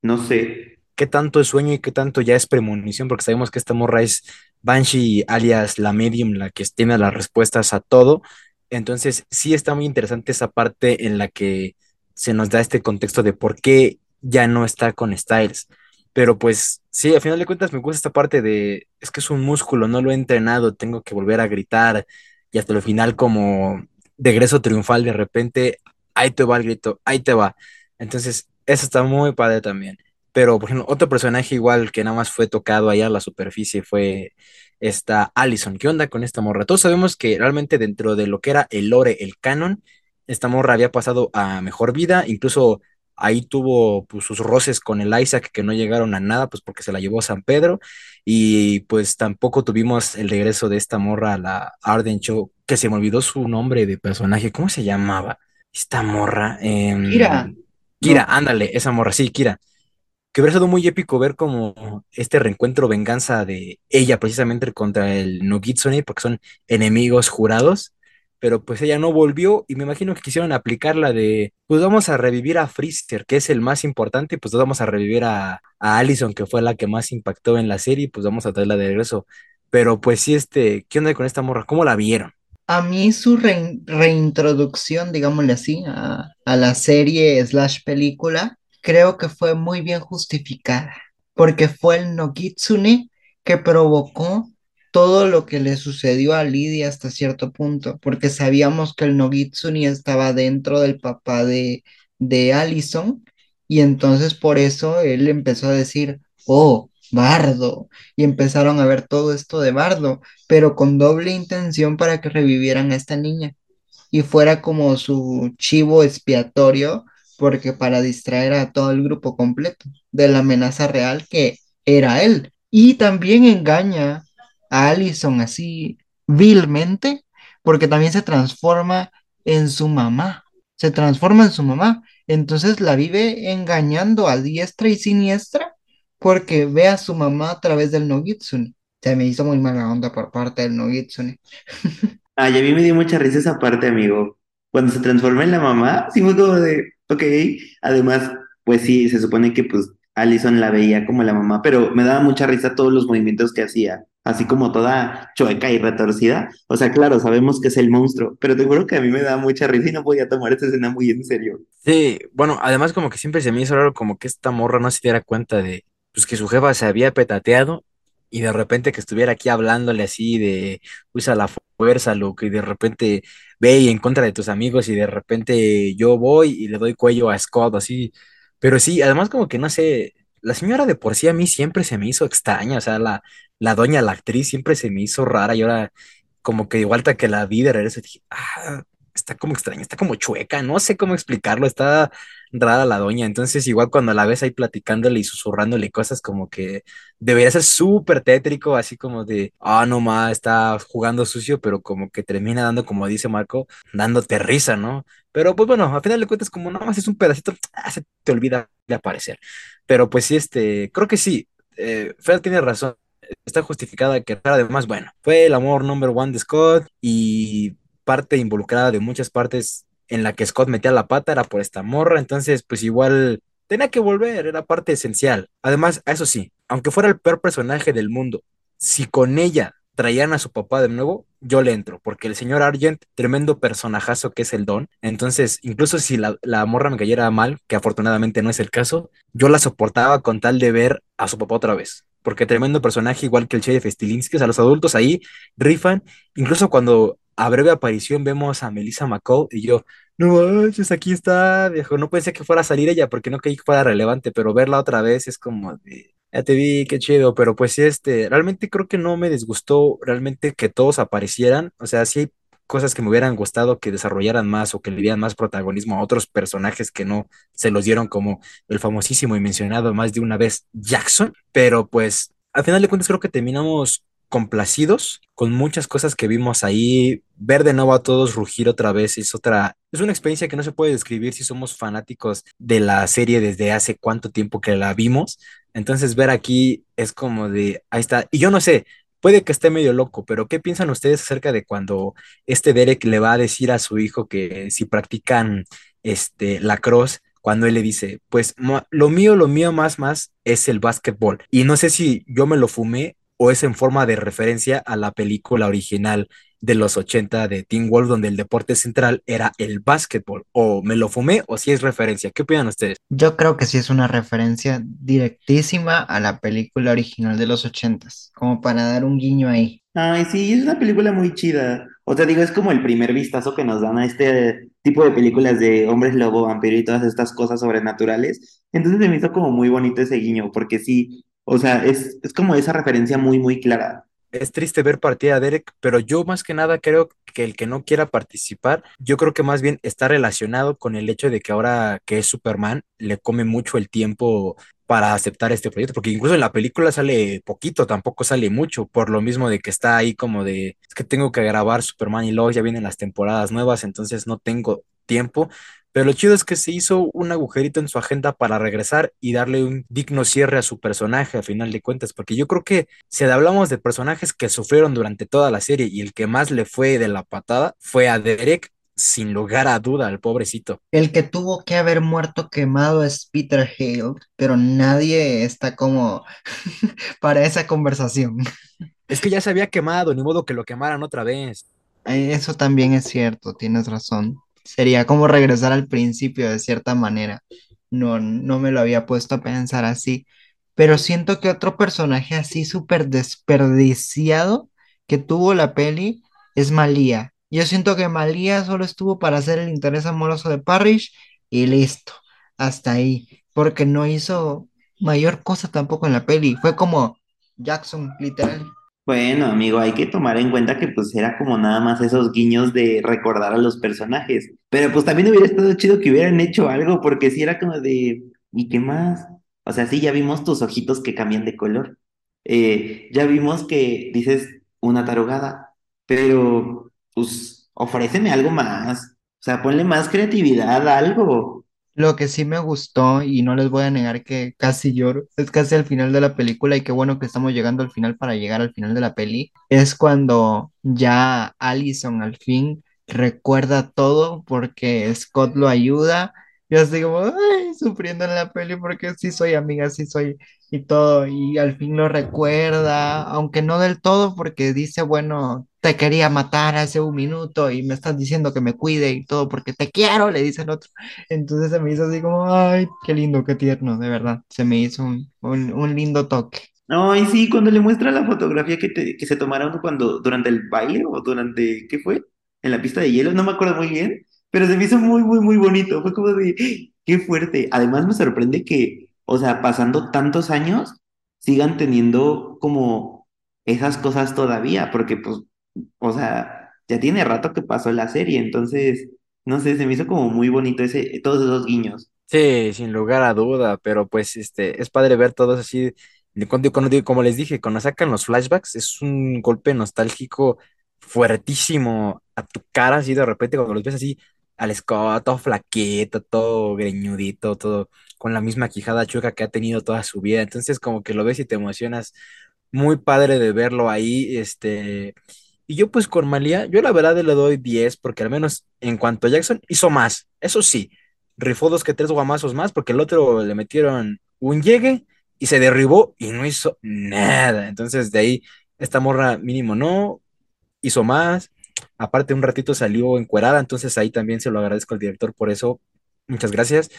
no sé, qué tanto es sueño y qué tanto ya es premonición, porque sabemos que esta morra es Banshee, alias la medium, la que tiene las respuestas a todo. Entonces, sí está muy interesante esa parte en la que se nos da este contexto de por qué ya no está con Styles. Pero pues sí, al final de cuentas me gusta esta parte de, es que es un músculo, no lo he entrenado, tengo que volver a gritar y hasta el final como degreso triunfal de repente, ahí te va el grito, ahí te va. Entonces, eso está muy padre también. Pero, por ejemplo, otro personaje igual que nada más fue tocado allá a la superficie fue esta Allison. ¿Qué onda con esta morra? Todos sabemos que realmente dentro de lo que era el lore, el canon, esta morra había pasado a mejor vida, incluso ahí tuvo pues, sus roces con el Isaac que no llegaron a nada, pues porque se la llevó San Pedro, y pues tampoco tuvimos el regreso de esta morra a la Arden Show, que se me olvidó su nombre de personaje, ¿cómo se llamaba? Esta morra. Eh, Kira. Kira, ándale, esa morra, sí, Kira que hubiera sido muy épico ver como este reencuentro venganza de ella precisamente contra el Nogitsune, porque son enemigos jurados, pero pues ella no volvió y me imagino que quisieron aplicar la de, pues vamos a revivir a Freezer, que es el más importante, pues vamos a revivir a, a Allison, que fue la que más impactó en la serie, pues vamos a traerla de regreso. Pero pues sí, este, ¿qué onda con esta morra? ¿Cómo la vieron? A mí su reintroducción, digámosle así, a, a la serie slash película, creo que fue muy bien justificada, porque fue el Nogitsune que provocó todo lo que le sucedió a Lidia hasta cierto punto, porque sabíamos que el Nogitsune estaba dentro del papá de, de Allison, y entonces por eso él empezó a decir, oh, Bardo, y empezaron a ver todo esto de Bardo, pero con doble intención para que revivieran a esta niña y fuera como su chivo expiatorio porque para distraer a todo el grupo completo de la amenaza real que era él. Y también engaña a Allison así vilmente, porque también se transforma en su mamá, se transforma en su mamá, entonces la vive engañando a diestra y siniestra porque ve a su mamá a través del Nogitsune. Se me hizo muy mala onda por parte del Nogitsune. Ay, a mí me dio mucha risa esa parte, amigo. Cuando se transforma en la mamá, sí fue como de, Ok, además, pues sí, se supone que pues Allison la veía como la mamá, pero me daba mucha risa todos los movimientos que hacía, así como toda chueca y retorcida. O sea, claro, sabemos que es el monstruo, pero te juro que a mí me daba mucha risa y no podía tomar esta escena muy en serio. Sí, bueno, además como que siempre se me hizo raro como que esta morra no se diera cuenta de pues que su jefa se había petateado y de repente que estuviera aquí hablándole así de usa la fuerza, lo que de repente ve y en contra de tus amigos y de repente yo voy y le doy cuello a Scott, así. Pero sí, además como que no sé, la señora de por sí a mí siempre se me hizo extraña, o sea, la, la doña, la actriz siempre se me hizo rara y ahora como que igual que la vida regresa, dije, ah, está como extraña, está como chueca, no sé cómo explicarlo, está rara la doña. Entonces, igual cuando la ves ahí platicándole y susurrándole cosas, como que debería ser súper tétrico, así como de, ah, no más, está jugando sucio, pero como que termina dando, como dice Marco, dándote risa, ¿no? Pero pues bueno, al final de cuentas, como nada más es un pedacito, ah, se te olvida de aparecer. Pero pues sí, este, creo que sí, eh, tiene razón. Está justificada que además, bueno, fue el amor number one de Scott y parte involucrada de muchas partes en la que Scott metía la pata era por esta morra, entonces pues igual tenía que volver, era parte esencial. Además, eso sí, aunque fuera el peor personaje del mundo, si con ella traían a su papá de nuevo, yo le entro, porque el señor Argent, tremendo personajazo que es el Don, entonces incluso si la, la morra me cayera mal, que afortunadamente no es el caso, yo la soportaba con tal de ver a su papá otra vez porque tremendo personaje, igual que el Sheriff Stilinski, o sea, los adultos ahí rifan, incluso cuando a breve aparición vemos a Melissa McCall y yo, no manches, aquí está, viejo, no pensé que fuera a salir ella porque no creí que fuera relevante, pero verla otra vez es como de, ya te vi, qué chido, pero pues este, realmente creo que no me disgustó realmente que todos aparecieran, o sea, sí cosas que me hubieran gustado que desarrollaran más o que le dieran más protagonismo a otros personajes que no se los dieron como el famosísimo y mencionado más de una vez Jackson, pero pues al final de cuentas creo que terminamos complacidos con muchas cosas que vimos ahí. Ver de nuevo a todos rugir otra vez es otra, es una experiencia que no se puede describir si somos fanáticos de la serie desde hace cuánto tiempo que la vimos. Entonces ver aquí es como de, ahí está. Y yo no sé, puede que esté medio loco, pero ¿qué piensan ustedes acerca de cuando este Derek le va a decir a su hijo que si practican este, la cross, cuando él le dice, pues lo mío, lo mío más, más es el básquetbol. Y no sé si yo me lo fumé o es en forma de referencia a la película original de los 80 de Teen Wolf, donde el deporte central era el básquetbol. O me lo fumé o si es referencia. ¿Qué opinan ustedes? Yo creo que sí es una referencia directísima a la película original de los 80 como para dar un guiño ahí. Ay, sí, es una película muy chida. O sea, digo, es como el primer vistazo que nos dan a este tipo de películas de hombres lobo, vampiro y todas estas cosas sobrenaturales. Entonces me hizo como muy bonito ese guiño, porque sí, o sea, es, es como esa referencia muy, muy clara. Es triste ver partir a Derek, pero yo más que nada creo que el que no quiera participar, yo creo que más bien está relacionado con el hecho de que ahora que es Superman, le come mucho el tiempo para aceptar este proyecto, porque incluso en la película sale poquito, tampoco sale mucho, por lo mismo de que está ahí como de, que tengo que grabar Superman y luego ya vienen las temporadas nuevas, entonces no tengo tiempo, pero lo chido es que se hizo un agujerito en su agenda para regresar y darle un digno cierre a su personaje a final de cuentas, porque yo creo que si hablamos de personajes que sufrieron durante toda la serie y el que más le fue de la patada fue a Derek, sin lugar a duda, el pobrecito. El que tuvo que haber muerto quemado es Peter Hale, pero nadie está como para esa conversación. Es que ya se había quemado, ni modo que lo quemaran otra vez. Eso también es cierto, tienes razón. Sería como regresar al principio de cierta manera. No, no me lo había puesto a pensar así. Pero siento que otro personaje así súper desperdiciado que tuvo la peli es Malía. Yo siento que Malía solo estuvo para hacer el interés amoroso de Parrish y listo, hasta ahí, porque no hizo mayor cosa tampoco en la peli. Fue como Jackson, literal. Bueno, amigo, hay que tomar en cuenta que pues era como nada más esos guiños de recordar a los personajes. Pero pues también hubiera estado chido que hubieran hecho algo, porque si era como de, ¿y qué más? O sea, sí, ya vimos tus ojitos que cambian de color. Eh, ya vimos que dices una tarugada, pero pues ofréceme algo más. O sea, ponle más creatividad a algo. Lo que sí me gustó, y no les voy a negar que casi lloro, es casi al final de la película, y qué bueno que estamos llegando al final para llegar al final de la peli, es cuando ya Allison al fin recuerda todo porque Scott lo ayuda. Yo así como, ay, sufriendo en la peli porque sí soy amiga, sí soy y todo, y al fin lo recuerda, aunque no del todo porque dice, bueno, te quería matar hace un minuto y me estás diciendo que me cuide y todo porque te quiero, le dice el otro. Entonces se me hizo así como, ay, qué lindo, qué tierno, de verdad. Se me hizo un, un, un lindo toque. Ay, sí, cuando le muestra la fotografía que, te- que se tomaron cuando, durante el baile o durante, ¿qué fue? En la pista de hielo, no me acuerdo muy bien, pero se me hizo muy, muy, muy bonito. Fue como de, qué fuerte. Además me sorprende que, o sea, pasando tantos años, sigan teniendo como esas cosas todavía, porque pues o sea, ya tiene rato que pasó la serie, entonces, no sé, se me hizo como muy bonito ese, todos esos guiños. Sí, sin lugar a duda, pero pues este, es padre ver todos así, cuando, cuando como les dije, cuando sacan los flashbacks, es un golpe nostálgico fuertísimo a tu cara, así de repente cuando los ves así, al Scott, todo flaquito, todo greñudito, todo con la misma quijada chueca que ha tenido toda su vida, entonces como que lo ves y te emocionas, muy padre de verlo ahí, este, y yo pues con Malía, yo la verdad le doy 10 porque al menos en cuanto a Jackson hizo más, eso sí rifó dos que tres guamazos más porque el otro le metieron un llegue y se derribó y no hizo nada. Entonces de ahí esta morra mínimo no, hizo más. Aparte, un ratito salió encuerada, entonces ahí también se lo agradezco al director por eso. Muchas gracias.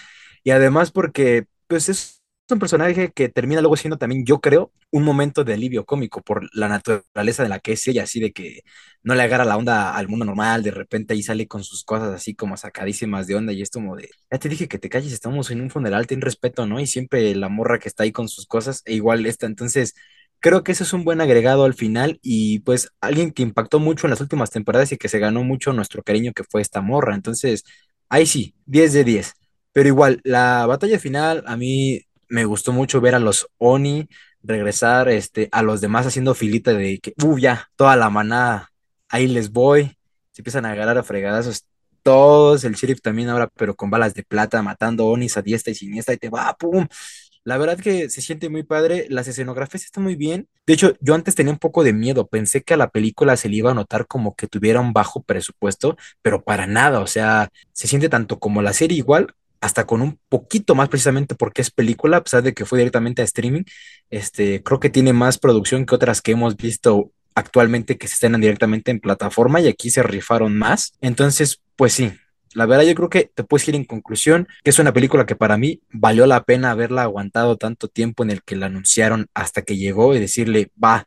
Y además porque, pues es un personaje que termina luego siendo también, yo creo, un momento de alivio cómico por la naturaleza de la que es ella, así de que no le agarra la onda al mundo normal, de repente ahí sale con sus cosas así como sacadísimas de onda y es como de, ya te dije que te calles, estamos en un funeral, ten respeto, ¿no? Y siempre la morra que está ahí con sus cosas, e igual esta, entonces creo que ese es un buen agregado al final y pues alguien que impactó mucho en las últimas temporadas y que se ganó mucho nuestro cariño que fue esta morra, entonces ahí sí, 10 de 10. Pero igual, la batalla final a mí me gustó mucho ver a los Oni regresar este, a los demás haciendo filita de que, uh, ya, toda la manada, ahí les voy, se empiezan a agarrar a fregadazos todos, el sheriff también ahora, pero con balas de plata, matando Onis a diestra y siniestra, y te va, pum. La verdad que se siente muy padre, las escenografías están muy bien. De hecho, yo antes tenía un poco de miedo, pensé que a la película se le iba a notar como que tuviera un bajo presupuesto, pero para nada, o sea, se siente tanto como la serie igual hasta con un poquito más precisamente porque es película, a pesar de que fue directamente a streaming, este, creo que tiene más producción que otras que hemos visto actualmente que se estrenan directamente en plataforma y aquí se rifaron más. Entonces, pues sí, la verdad yo creo que te puedes ir en conclusión que es una película que para mí valió la pena haberla aguantado tanto tiempo en el que la anunciaron hasta que llegó y decirle, va,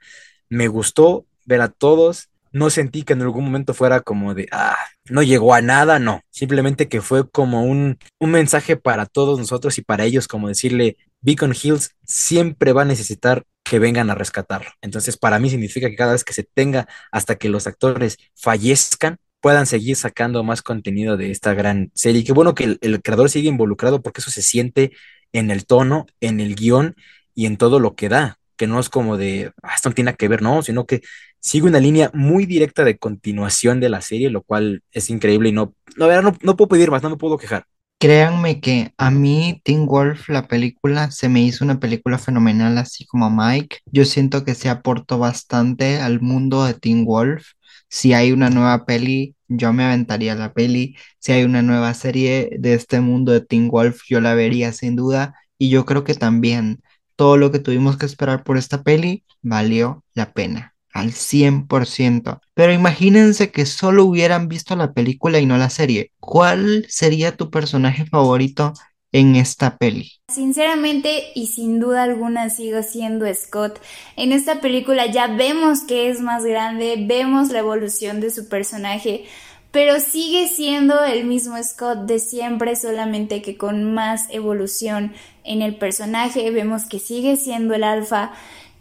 me gustó ver a todos, no sentí que en algún momento fuera como de, ah, no llegó a nada, no, simplemente que fue como un, un mensaje para todos nosotros y para ellos, como decirle, Beacon Hills siempre va a necesitar que vengan a rescatarlo. Entonces, para mí significa que cada vez que se tenga hasta que los actores fallezcan, puedan seguir sacando más contenido de esta gran serie. Qué bueno que el, creador sigue involucrado porque eso se siente en el tono, en el guion y en todo lo que da, que no es como de, ah, esto no tiene que ver, no, sino que sigue una línea muy directa de continuación de la serie, lo cual es increíble y no, no, no, no puedo pedir más, no me puedo quejar. Créanme que a mí Teen Wolf, la película, se me hizo una película fenomenal, así como Mike. Yo siento que se aportó bastante al mundo de Teen Wolf. Si hay una nueva peli, yo me aventaría la peli. Si hay una nueva serie de este mundo de Teen Wolf, yo la vería sin duda. Y yo creo que también todo lo que tuvimos que esperar por esta peli valió la pena al 100%. Pero imagínense que solo hubieran visto la película y no la serie. ¿Cuál sería tu personaje favorito en esta peli? Sinceramente y sin duda alguna sigo siendo Scott. En esta película ya vemos que es más grande, vemos la evolución de su personaje, pero sigue siendo el mismo Scott de siempre, solamente que con más evolución en el personaje. Vemos que sigue siendo el alfa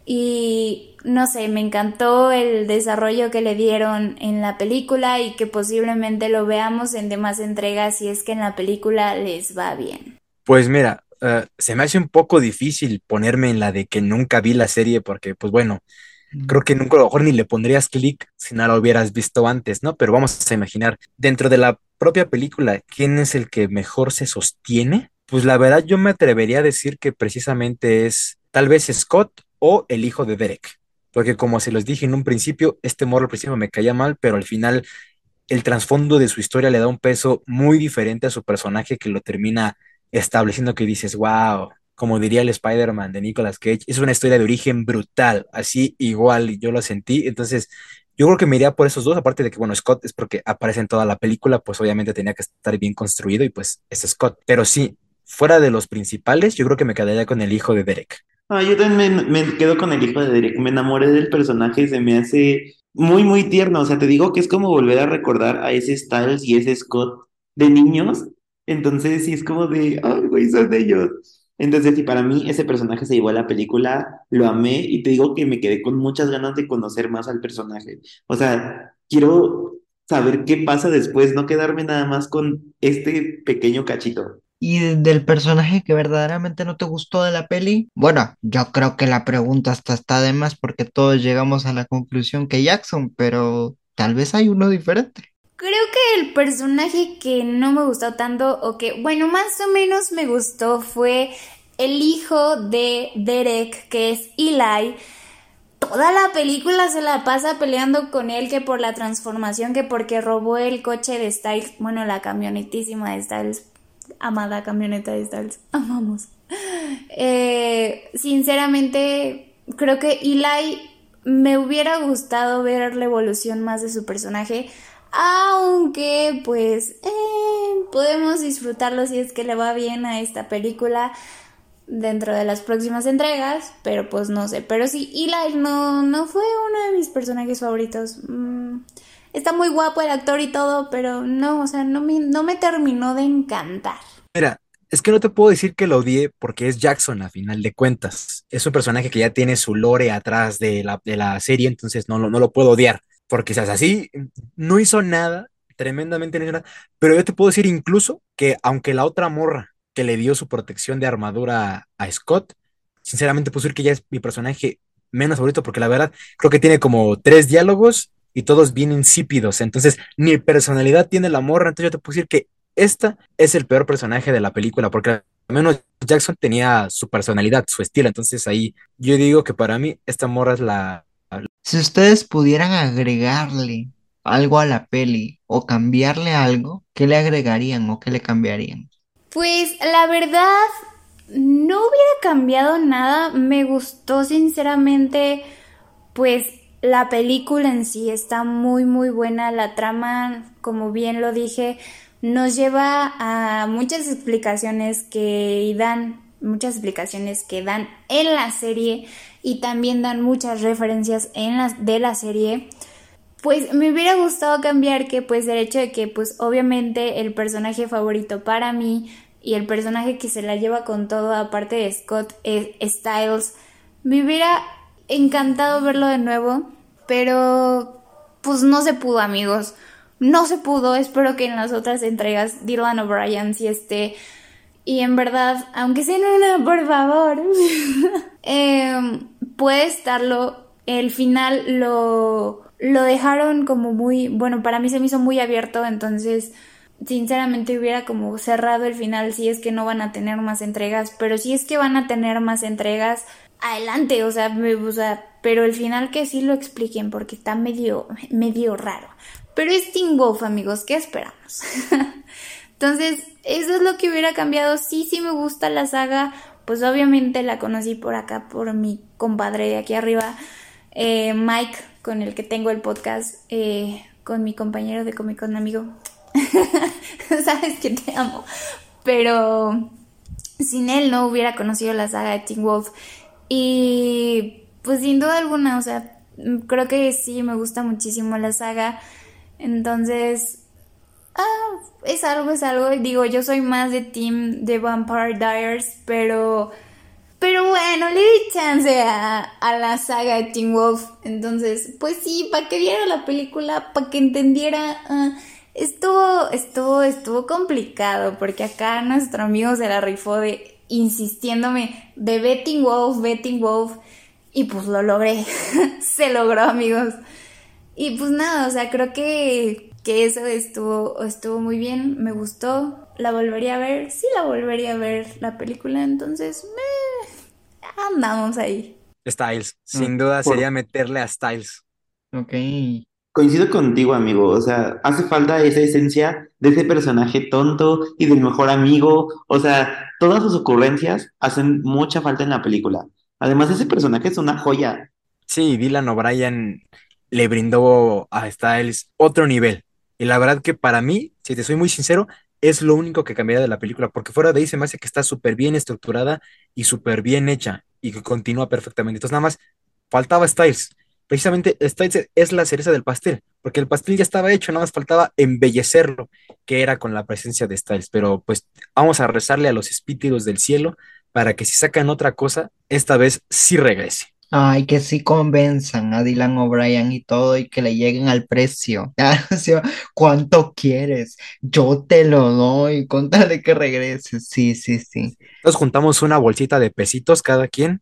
y no sé, me encantó el desarrollo que le dieron en la película y que posiblemente lo veamos en demás entregas si es que en la película les va bien. Pues mira, uh, se me hace un poco difícil ponerme en la de que nunca vi la serie porque pues bueno, creo que nunca a lo mejor ni le pondrías clic si no la hubieras visto antes, ¿no? Pero vamos a imaginar, dentro de la propia película, ¿quién es el que mejor se sostiene? Pues la verdad yo me atrevería a decir que precisamente es tal vez Scott o el hijo de Derek. Porque como se los dije en un principio, este morro al principio me caía mal, pero al final el trasfondo de su historia le da un peso muy diferente a su personaje que lo termina estableciendo que dices, wow, como diría el Spider-Man de Nicolas Cage, es una historia de origen brutal, así igual yo lo sentí, entonces yo creo que me iría por esos dos, aparte de que, bueno, Scott es porque aparece en toda la película, pues obviamente tenía que estar bien construido y pues es Scott, pero sí, fuera de los principales, yo creo que me quedaría con el hijo de Derek. Ah, yo también me, quedo con el hijo de Derek. Me enamoré del personaje, se me hace muy, muy tierno. O sea, te digo que es como volver a recordar a ese Styles y ese Scott de niños. Entonces, sí es como de, ay, güey, son de ellos. Entonces, sí, para mí ese personaje se llevó a la película, lo amé y te digo que me quedé con muchas ganas de conocer más al personaje. O sea, quiero saber qué pasa después, no quedarme nada más con este pequeño cachito. ¿Y del personaje que verdaderamente no te gustó de la peli? Bueno, yo creo que la pregunta hasta está de más porque todos llegamos a la conclusión que Jackson, pero tal vez hay uno diferente. Creo el personaje que no me gustó tanto, o que, bueno, más o menos me gustó, fue el hijo de Derek, que es Eli. Toda la película se la pasa peleando con él, que por la transformación, que porque robó el coche de Styles, bueno, la camionetísima de Styles amada camioneta de Styles. Amamos. Eh, sinceramente, creo que Eli me hubiera gustado ver la evolución más de su personaje, aunque pues eh, podemos disfrutarlo si es que le va bien a esta película dentro de las próximas entregas, pero pues no sé, pero sí, Eli no, no fue uno de mis personajes favoritos. Mm, está muy guapo el actor y todo, pero no, o sea, no me, no me terminó de encantar. Mira, es que no te puedo decir que lo odié porque es Jackson a final de cuentas. Es un personaje que ya tiene su lore atrás de la, de la serie, entonces no, no lo puedo odiar. Porque, o sea, así no hizo nada, tremendamente no. Pero yo te puedo decir incluso que aunque la otra morra que le dio su protección de armadura a Scott, sinceramente puedo decir que ya es mi personaje menos favorito porque la verdad creo que tiene como tres diálogos y todos bien insípidos. Entonces, ni personalidad tiene la morra. Entonces, yo te puedo decir que esta es el peor personaje de la película, porque al menos Jackson tenía su personalidad, su estilo. Entonces ahí yo digo que para mí esta morra es la... Si ustedes pudieran agregarle algo a la peli o cambiarle algo, ¿qué le agregarían o qué le cambiarían? Pues la verdad, no hubiera cambiado nada. Me gustó sinceramente, pues la película en sí está muy muy buena. La trama, como bien lo dije, nos lleva a muchas explicaciones que dan, muchas explicaciones que dan en la serie y también dan muchas referencias en las de la serie. Pues me hubiera gustado cambiar que pues el hecho de que pues obviamente el personaje favorito para mí y el personaje que se la lleva con todo aparte de Scott es Styles, me hubiera encantado verlo de nuevo, pero pues no se pudo amigos. No se pudo, espero que en las otras entregas Dylan O'Brien sí esté. Y en verdad, aunque sea en una, por favor, em, puede estarlo. El final lo, lo dejaron como muy, bueno, para mí se me hizo muy abierto, entonces sinceramente hubiera como cerrado el final si es que no van a tener más entregas, pero si es que van a tener más entregas, adelante, o sea, me, o pero el final que sí lo expliquen porque está medio, medio raro. Pero es Teen Wolf, amigos, ¿qué esperamos? Entonces, eso es lo que hubiera cambiado. Sí, sí me gusta la saga. Pues obviamente la conocí por acá, por mi compadre de aquí arriba, eh, Mike, con el que tengo el podcast, eh, con mi compañero de Comic Con amigo. Sabes que te amo. Pero sin él no hubiera conocido la saga de Teen Wolf. Y pues sin duda alguna, o sea, creo que sí me gusta muchísimo la saga. Entonces, ah, es algo, es algo. Digo, yo soy más de team de Vampire Diaries, pero... Pero bueno, le di chance a, la saga de Teen Wolf. Entonces, pues sí, para que viera la película, para que entendiera... Ah, estuvo, estuvo, estuvo complicado, porque acá nuestro amigo se la rifó de insistiéndome de Betting Wolf, Betting Wolf. Y pues lo logré. se logró, amigos. Y pues nada, o sea, creo que, que eso estuvo, estuvo muy bien, me gustó, la volvería a ver, sí la volvería a ver la película, entonces me... andamos ahí. Styles, sin duda sería meterle a Styles. Ok. Coincido contigo, amigo. O sea, hace falta esa esencia de ese personaje tonto y del mejor amigo. O sea, todas sus ocurrencias hacen mucha falta en la película. Además, ese personaje es una joya. Sí, Dylan O'Brien le brindó a Styles otro nivel. Y la verdad que para mí, si te soy muy sincero, es lo único que cambiaría de la película, porque fuera de ahí se me hace que está súper bien estructurada y súper bien hecha y que continúa perfectamente. Entonces nada más faltaba Styles. Precisamente Styles es la cereza del pastel, porque el pastel ya estaba hecho, nada más faltaba embellecerlo, que era con la presencia de Styles. Pero pues vamos a rezarle a los espíritus del cielo para que si sacan otra cosa, esta vez sí regrese. Ay, que sí convenzan a Dylan O'Brien y todo y que le lleguen al precio. ¿Cuánto quieres? Yo te lo doy, con tal de que regreses. Sí, sí, sí. Nos juntamos una bolsita de pesitos cada quien,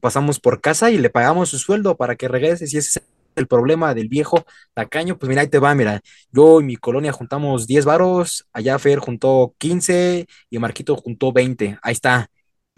pasamos por casa y le pagamos su sueldo para que regrese. Si ese es el problema del viejo tacaño, pues mira, ahí te va, mira. Yo y mi colonia juntamos 10 varos, allá Fer juntó 15 y Marquito juntó 20. Ahí está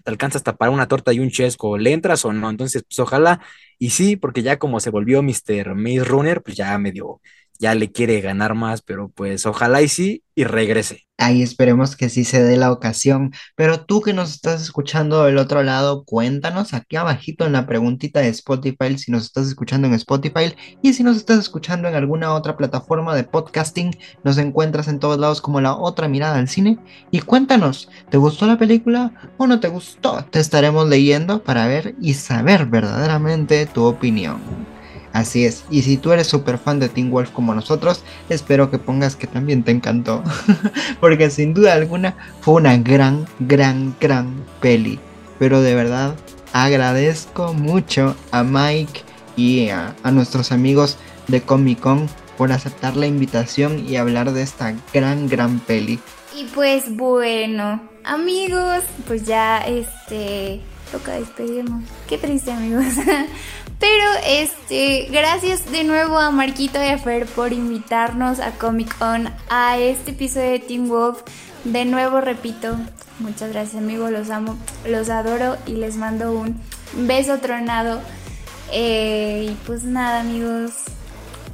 te alcanza hasta para una torta y un chesco, ¿le entras o no? Entonces, pues ojalá, y sí, porque ya como se volvió Mr. Maze Runner, pues ya medio, ya le quiere ganar más, pero pues ojalá y sí, y regrese. Ahí esperemos que sí se dé la ocasión. Pero tú que nos estás escuchando del otro lado, cuéntanos aquí abajito en la preguntita de Spotify si nos estás escuchando en Spotify y si nos estás escuchando en alguna otra plataforma de podcasting, nos encuentras en todos lados como la otra mirada al cine. Y cuéntanos, ¿te gustó la película o no te gustó? Te estaremos leyendo para ver y saber verdaderamente tu opinión. Así es, y si tú eres súper fan de Teen Wolf como nosotros, espero que pongas que también te encantó, porque sin duda alguna fue una gran, gran, gran peli. Pero de verdad agradezco mucho a Mike y a, nuestros amigos de Comic Con por aceptar la invitación y hablar de esta gran, gran peli. Y pues bueno, amigos, pues ya este toca despedirnos. Qué triste, amigos. Pero este, gracias de nuevo a Marquito y a Fer por invitarnos a Comic Con a este episodio de Team Wolf. De nuevo repito, muchas gracias amigos, los amo, los adoro y les mando un beso tronado. Eh, y pues nada amigos,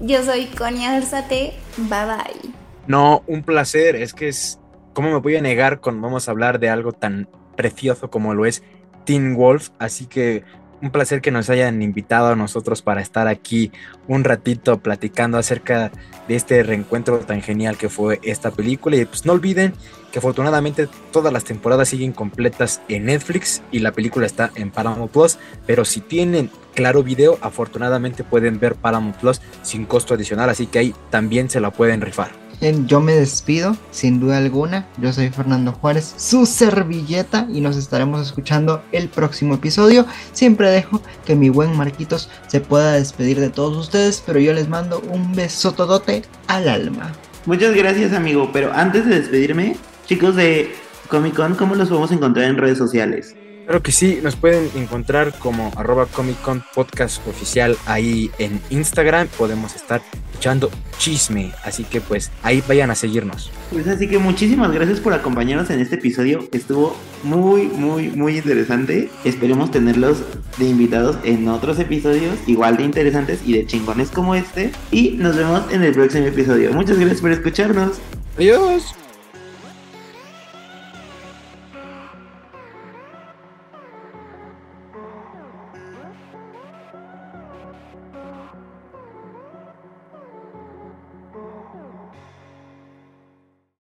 yo soy Conia Arzate, bye bye. No, un placer, es que es, ¿cómo me voy a negar cuando vamos a hablar de algo tan precioso como lo es Teen Wolf? Así que un placer que nos hayan invitado a nosotros para estar aquí un ratito platicando acerca de este reencuentro tan genial que fue esta película. Y pues no olviden que afortunadamente todas las temporadas siguen completas en Netflix y la película está en Paramount Plus. Pero si tienen claro video, afortunadamente pueden ver Paramount Plus sin costo adicional. Así que ahí también se la pueden rifar. Yo me despido, sin duda alguna. Yo soy Fernando Juárez, su servilleta, y nos estaremos escuchando el próximo episodio. Siempre dejo que mi buen Marquitos se pueda despedir de todos ustedes, pero yo les mando un besotodote al alma. Muchas gracias, amigo. Pero antes de despedirme, chicos de Comic Con, ¿cómo los podemos encontrar en redes sociales? Claro que sí, nos pueden encontrar como arroba Comic Con Podcast Oficial ahí en Instagram. Podemos estar echando chisme, así que pues ahí vayan a seguirnos. Pues así que muchísimas gracias por acompañarnos en este episodio. Estuvo muy, muy, muy interesante. Esperemos tenerlos de invitados en otros episodios igual de interesantes y de chingones como este. Y nos vemos en el próximo episodio. Muchas gracias por escucharnos. Adiós.